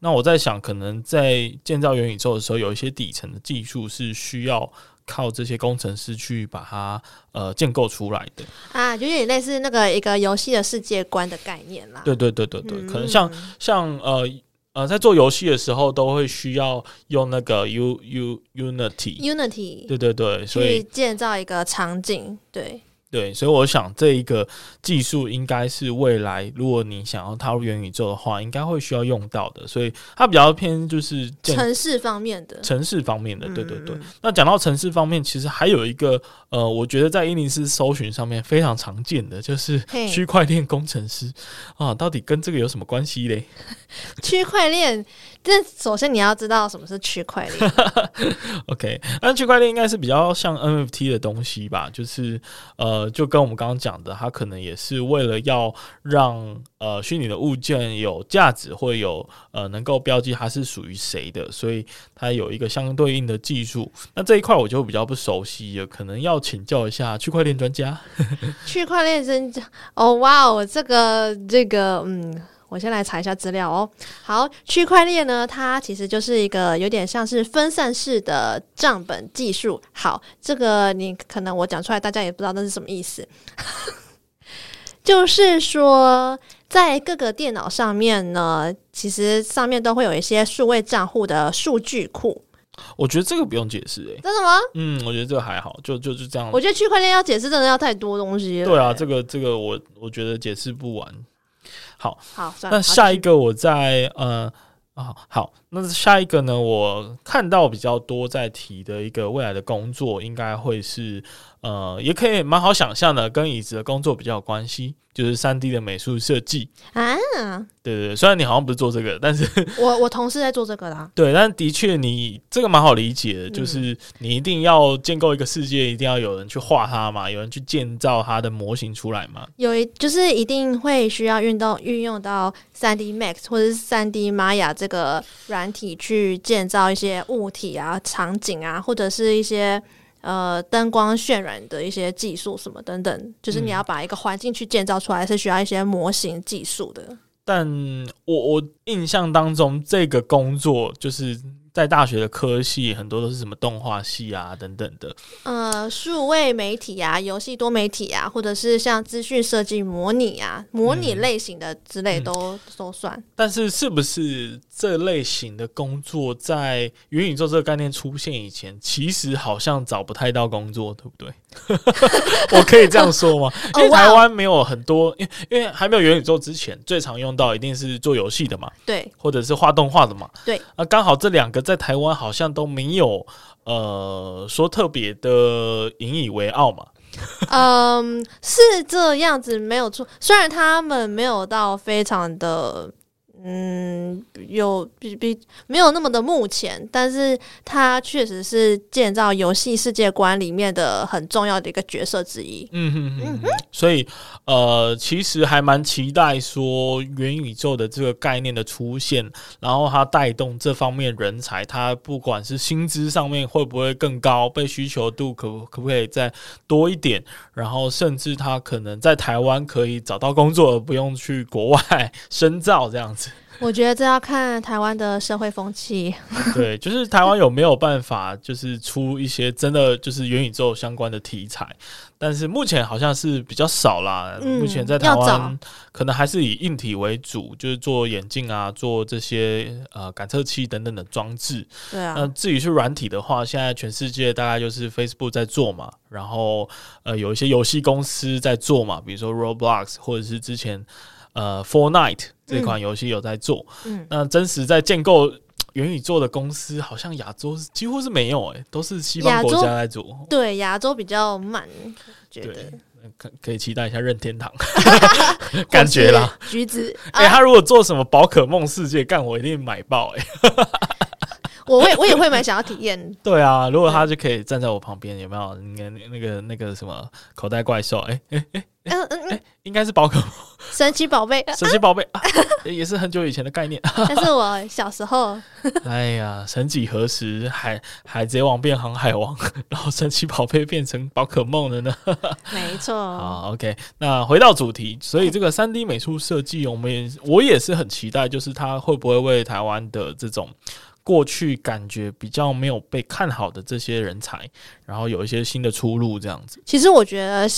那我在想，可能在建造元宇宙的时候，有一些底层的技术是需要靠这些工程师去把它呃建构出来的啊，就有点类似那个一个游戏的世界观的概念啦。对对对对对，嗯、可能像像呃呃，在做游戏的时候，都会需要用那个 U U Unity Unity，对对对，所以建造一个场景，对。对，所以我想这一个技术应该是未来，如果你想要踏入元宇宙的话，应该会需要用到的。所以它比较偏就是城市方面的，城市方面的，对对对。嗯、那讲到城市方面，其实还有一个呃，我觉得在一零四搜寻上面非常常见的，就是区块链工程师啊，到底跟这个有什么关系嘞？区块链。这首先你要知道什么是区块链。OK，那区块链应该是比较像 NFT 的东西吧？就是呃，就跟我们刚刚讲的，它可能也是为了要让呃虚拟的物件有价值，或有呃能够标记它是属于谁的，所以它有一个相对应的技术。那这一块我就比较不熟悉了，可能要请教一下区块链专家。区块链专家，哦哇哦，这个这个嗯。我先来查一下资料哦。好，区块链呢，它其实就是一个有点像是分散式的账本技术。好，这个你可能我讲出来，大家也不知道那是什么意思。就是说，在各个电脑上面呢，其实上面都会有一些数位账户的数据库。我觉得这个不用解释，诶，真的吗？嗯，我觉得这个还好，就就是这样。我觉得区块链要解释，真的要太多东西了。对啊，这个这个我我觉得解释不完。好，好，那下一个我在呃啊好，那下一个呢，我看到比较多在提的一个未来的工作，应该会是呃，也可以蛮好想象的，跟椅子的工作比较有关系。就是三 D 的美术设计啊，对对对，虽然你好像不是做这个，但是我我同事在做这个啦。对，但的确你这个蛮好理解的，嗯、就是你一定要建构一个世界，一定要有人去画它嘛，有人去建造它的模型出来嘛。有一就是一定会需要运动运用到三 D Max 或者是三 D Maya 这个软体去建造一些物体啊、场景啊，或者是一些。呃，灯光渲染的一些技术什么等等，就是你要把一个环境去建造出来，是需要一些模型技术的。但我我印象当中，这个工作就是。在大学的科系很多都是什么动画系啊等等的，呃，数位媒体啊、游戏多媒体啊，或者是像资讯设计、模拟啊、模拟类型的之类都、嗯、都算。但是，是不是这类型的工作在元宇宙这个概念出现以前，其实好像找不太到工作，对不对？我可以这样说吗？因为台湾没有很多，因为因为还没有元宇宙之前，最常用到一定是做游戏的嘛，对，或者是画动画的嘛，对。啊，刚好这两个。在台湾好像都没有呃说特别的引以为傲嘛。嗯，是这样子没有错。虽然他们没有到非常的嗯有比比没有那么的目前，但是他确实是建造游戏世界观里面的很重要的一个角色之一。嗯哼哼，嗯哼，所以。呃，其实还蛮期待说元宇宙的这个概念的出现，然后它带动这方面人才，它不管是薪资上面会不会更高，被需求度可可不可以再多一点，然后甚至他可能在台湾可以找到工作，而不用去国外 深造这样子。我觉得这要看台湾的社会风气。对，就是台湾有没有办法，就是出一些真的就是元宇宙相关的题材。但是目前好像是比较少啦。嗯、目前在台湾可能还是以硬体为主，就是做眼镜啊，做这些呃感测器等等的装置。对啊。那至于是软体的话，现在全世界大概就是 Facebook 在做嘛，然后呃有一些游戏公司在做嘛，比如说 Roblox 或者是之前呃 Fortnite 这款游戏有在做。嗯。那真实在建构。元宇宙的公司好像亚洲几乎是没有诶、欸，都是西方国家在做。对，亚洲比较慢，觉得可可以期待一下任天堂，感觉啦。橘子，哎、欸，他如果做什么宝可梦世界，干我一定买爆哎、欸。我会，我也会蛮想要体验。对啊，如果他就可以站在我旁边，有没有？那个那个那个什么口袋怪兽？哎哎哎，嗯嗯嗯，应该是宝可梦。神奇宝贝，神奇宝贝、啊，也是很久以前的概念。但是我小时候，哎呀，曾几何时，海海贼王变航海王，然后神奇宝贝变成宝可梦了呢？没错。好，OK，那回到主题，所以这个三 D 美术设计，我们也我也是很期待，就是它会不会为台湾的这种过去感觉比较没有被看好的这些人才，然后有一些新的出路，这样子。其实我觉得。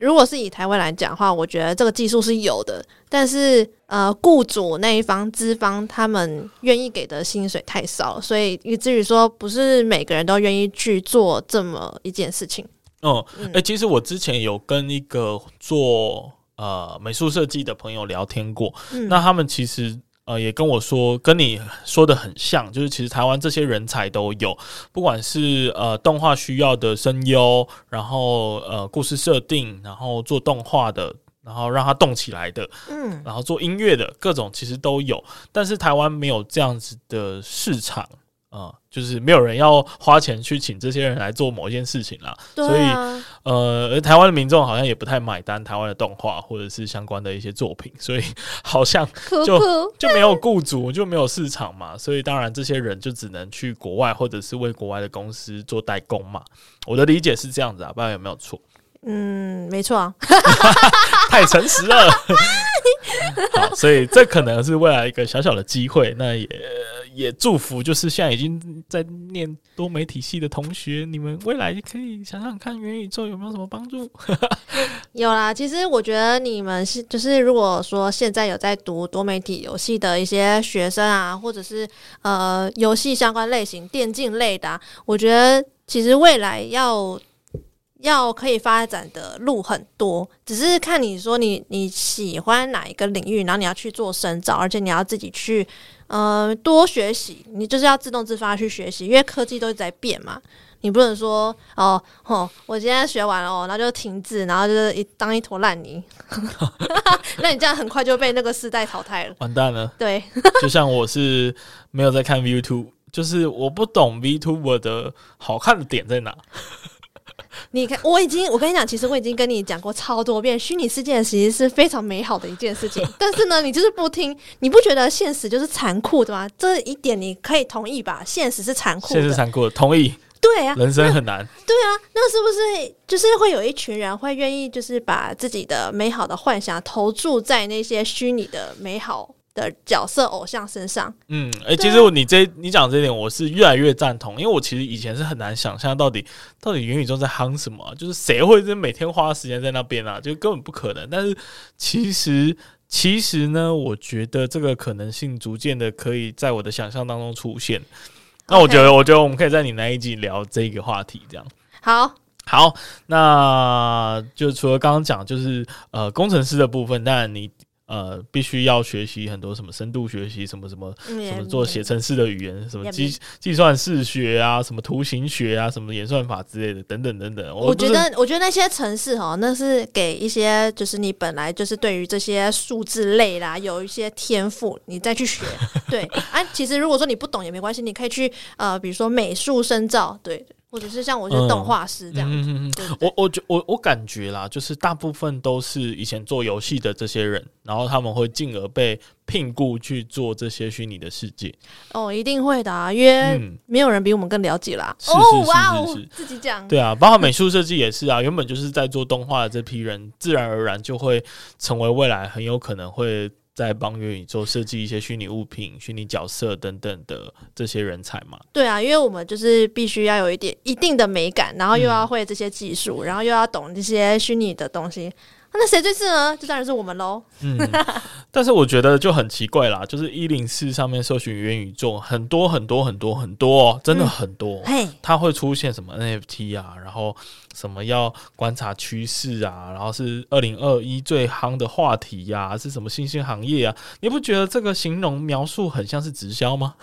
如果是以台湾来讲的话，我觉得这个技术是有的，但是呃，雇主那一方资方他们愿意给的薪水太少，所以以至于说不是每个人都愿意去做这么一件事情。哦，哎、欸，其实我之前有跟一个做呃美术设计的朋友聊天过，嗯、那他们其实。呃，也跟我说，跟你说的很像，就是其实台湾这些人才都有，不管是呃动画需要的声优，然后呃故事设定，然后做动画的，然后让它动起来的，嗯，然后做音乐的各种其实都有，但是台湾没有这样子的市场。啊、嗯，就是没有人要花钱去请这些人来做某一件事情啦，啊、所以呃，而台湾的民众好像也不太买单台湾的动画或者是相关的一些作品，所以 好像 就就没有雇主，就没有市场嘛，所以当然这些人就只能去国外或者是为国外的公司做代工嘛。我的理解是这样子啊，不知道有没有错？嗯，没错，啊 太诚实了。好，所以这可能是未来一个小小的机会，那也。也祝福，就是现在已经在念多媒体系的同学，你们未来可以想想看元宇宙有没有什么帮助？有啦，其实我觉得你们是，就是如果说现在有在读多媒体游戏的一些学生啊，或者是呃游戏相关类型、电竞类的啊，我觉得其实未来要。要可以发展的路很多，只是看你说你你喜欢哪一个领域，然后你要去做深造，而且你要自己去呃多学习，你就是要自动自发去学习，因为科技都在变嘛，你不能说哦吼，我今天学完了哦，然后就停滞，然后就是一当一坨烂泥，那你这样很快就被那个时代淘汰了，完蛋了。对，就像我是没有在看 VTuber，就是我不懂 VTuber 的好看的点在哪。你看，我已经，我跟你讲，其实我已经跟你讲过超多遍，虚拟世界其实是非常美好的一件事情。但是呢，你就是不听，你不觉得现实就是残酷的吗？这一点你可以同意吧？现实是残酷的，现实残酷的，同意。对啊，人生很难。对啊，那是不是就是会有一群人会愿意，就是把自己的美好的幻想投注在那些虚拟的美好的角色偶像身上，嗯，哎、欸，其实你这你讲这一点，我是越来越赞同，因为我其实以前是很难想象到底到底元宇宙在夯什么，就是谁会是每天花时间在那边啊，就根本不可能。但是其实其实呢，我觉得这个可能性逐渐的可以在我的想象当中出现。那我觉得.我觉得我们可以在你那一集聊这个话题，这样。好，好，那就除了刚刚讲，就是呃，工程师的部分，当然你。呃，必须要学习很多什么深度学习，什么什么什么做写程式的语言，什么计计算式学啊，什么图形学啊，什么演算法之类的，等等等等。我觉得，我觉得那些程式哈，那是给一些就是你本来就是对于这些数字类啦有一些天赋，你再去学。对啊，其实如果说你不懂也没关系，你可以去呃，比如说美术深造，对。或者是像我是动画师这样，嗯嗯嗯，我我觉我我感觉啦，就是大部分都是以前做游戏的这些人，然后他们会进而被聘雇去做这些虚拟的世界。哦，一定会的啊，因为没有人比我们更了解啦。是是是是是，自己讲。对啊，包括美术设计也是啊，原本就是在做动画的这批人，自然而然就会成为未来很有可能会。在帮元宇宙设计一些虚拟物品、虚拟角色等等的这些人才嘛？对啊，因为我们就是必须要有一点一定的美感，然后又要会这些技术，嗯、然后又要懂这些虚拟的东西那谁最适合？就当然是我们喽。嗯，但是我觉得就很奇怪啦，就是一零四上面搜寻元宇宙，很多很多很多很多，哦，真的很多。嘿、嗯，它会出现什么 NFT 啊，然后什么要观察趋势啊，然后是二零二一最夯的话题呀，啊，是什么新兴行业啊？你不觉得这个形容描述很像是直销吗？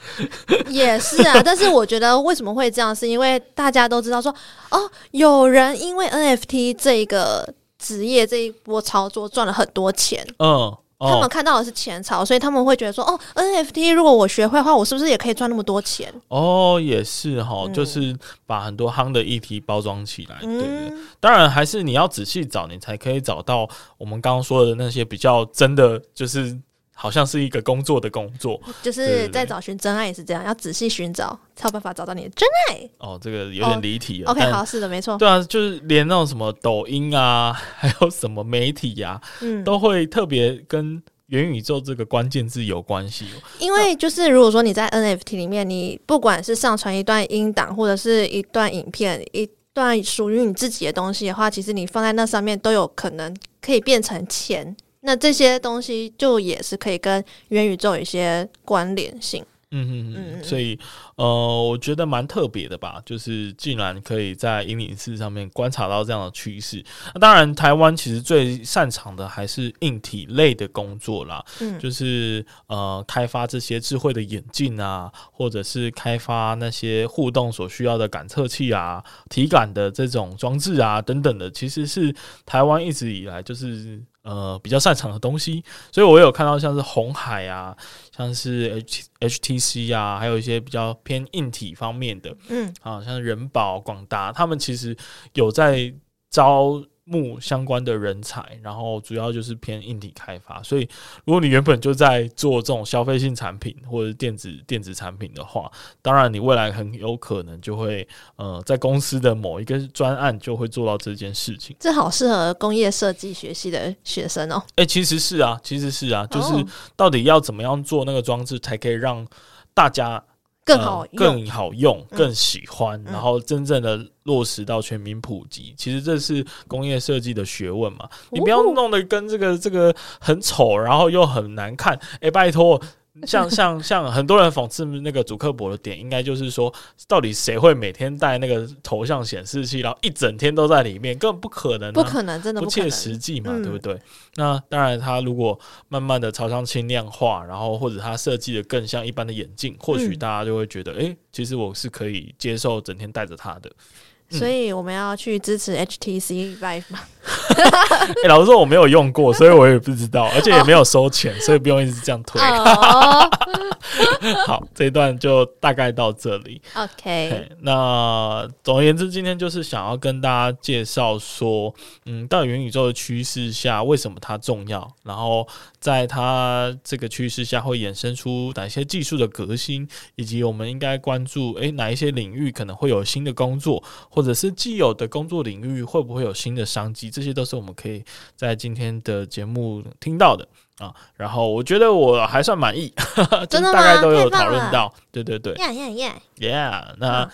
也是啊，但是我觉得为什么会这样，是因为大家都知道说，哦，有人因为 NFT 这个。职业这一波操作赚了很多钱，嗯，哦、他们看到的是钱潮，所以他们会觉得说，哦，NFT 如果我学会的话，我是不是也可以赚那么多钱？哦，也是哈，嗯、就是把很多夯的议题包装起来，对，当然还是你要仔细找，你才可以找到我们刚刚说的那些比较真的，就是。好像是一个工作的工作，就是在找寻真爱也是这样，要仔细寻找才有办法找到你的真爱。哦，这个有点离题了。Oh, OK，好，是的，没错。对啊，就是连那种什么抖音啊，还有什么媒体呀、啊，嗯，都会特别跟元宇宙这个关键字有关系。因为就是如果说你在 NFT 里面，你不管是上传一段音档或者是一段影片，一段属于你自己的东西的话，其实你放在那上面都有可能可以变成钱。那这些东西就也是可以跟元宇宙有一些关联性。嗯嗯嗯，所以呃，我觉得蛮特别的吧，就是竟然可以在一零四上面观察到这样的趋势。那当然，台湾其实最擅长的还是硬体类的工作啦，嗯，就是呃，开发这些智慧的眼镜啊，或者是开发那些互动所需要的感测器啊、体感的这种装置啊等等的，其实是台湾一直以来就是。呃，比较擅长的东西，所以我有看到像是红海啊，像是 H HTC 啊，还有一些比较偏硬体方面的，嗯，啊，像人保、广达，他们其实有在招。目相关的人才，然后主要就是偏硬体开发。所以，如果你原本就在做这种消费性产品或者电子电子产品的话，当然你未来很有可能就会呃，在公司的某一个专案就会做到这件事情。这好适合工业设计学系的学生哦。哎、欸，其实是啊，其实是啊，就是到底要怎么样做那个装置，才可以让大家。更好、呃，更好用，更喜欢，嗯、然后真正的落实到全民普及。嗯、其实这是工业设计的学问嘛，你不要弄得跟这个这个很丑，然后又很难看。哎，拜托。像像像很多人讽刺那个主克伯的点，应该就是说，到底谁会每天带那个头像显示器，然后一整天都在里面？根本不可能、啊，不可能，真的不切实际嘛，对不对？嗯、那当然，它如果慢慢的朝向轻量化，然后或者它设计的更像一般的眼镜，或许大家就会觉得，哎、嗯欸，其实我是可以接受整天戴着它的。所以我们要去支持 HTC Vive 老实说我没有用过，所以我也不知道，而且也没有收钱，所以不用一直这样推。好，这一段就大概到这里。OK，那总而言之，今天就是想要跟大家介绍说，嗯，到元宇宙的趋势下，为什么它重要？然后在它这个趋势下会衍生出哪些技术的革新，以及我们应该关注，诶、欸，哪一些领域可能会有新的工作，或者是既有的工作领域会不会有新的商机？这些都是我们可以在今天的节目听到的啊。然后我觉得我还算满意，真 的大概都有讨论到。对对对，Yeah Yeah Yeah Yeah。那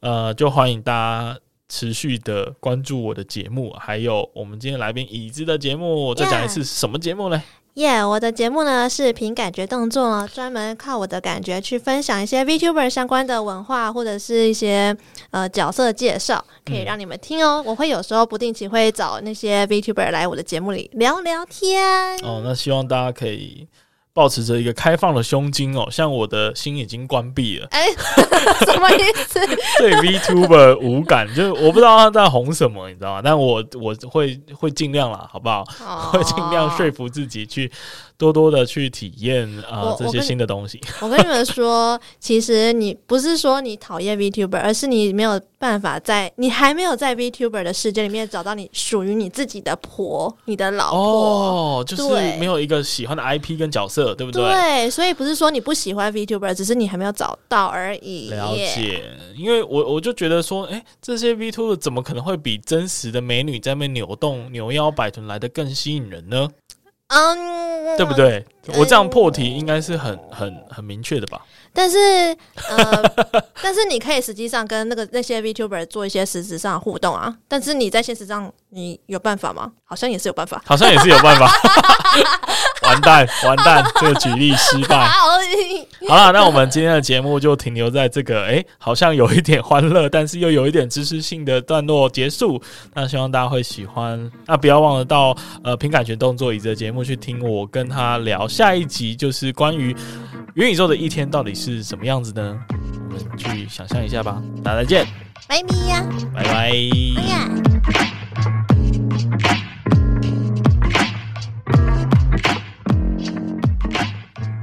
呃，就欢迎大家持续的关注我的节目，还有我们今天来宾椅子的节目。再讲一次，什么节目呢？耶，yeah, 我的节目呢是凭感觉动作，专门靠我的感觉去分享一些 VTuber 相关的文化或者是一些呃角色介绍，可以让你们听哦。嗯、我会有时候不定期会找那些 VTuber 来我的节目里聊聊天。哦，那希望大家可以。抱持着一个开放的胸襟哦，像我的心已经关闭了。哎、欸，什么意思？对 VTuber 无感，就是我不知道他在红什么，你知道吗？但我我会会尽量啦，好不好？哦、会尽量说服自己去。多多的去体验啊，呃、这些新的东西。我跟你们说，其实你不是说你讨厌 VTuber，而是你没有办法在你还没有在 VTuber 的世界里面找到你属于你自己的婆，你的老婆。哦，就是没有一个喜欢的 IP 跟角色，对不对？对，所以不是说你不喜欢 VTuber，只是你还没有找到而已。了解，因为我我就觉得说，哎，这些 VTuber 怎么可能会比真实的美女在那边扭动、扭腰摆臀来的更吸引人呢？嗯，对不对？我这样破题应该是很很很明确的吧？但是，呃，但是你可以实际上跟那个那些 VTuber 做一些实质上的互动啊。但是你在现实上，你有办法吗？好像也是有办法，好像也是有办法。完蛋，完蛋，这个举例失败。好了，那我们今天的节目就停留在这个，哎，好像有一点欢乐，但是又有一点知识性的段落结束。那希望大家会喜欢。那不要忘了到呃凭感觉动作椅子的节目去听我跟他聊下一集，就是关于。元宇宙的一天到底是什么样子呢？我们去想象一下吧。大家再见，拜拜呀，拜拜。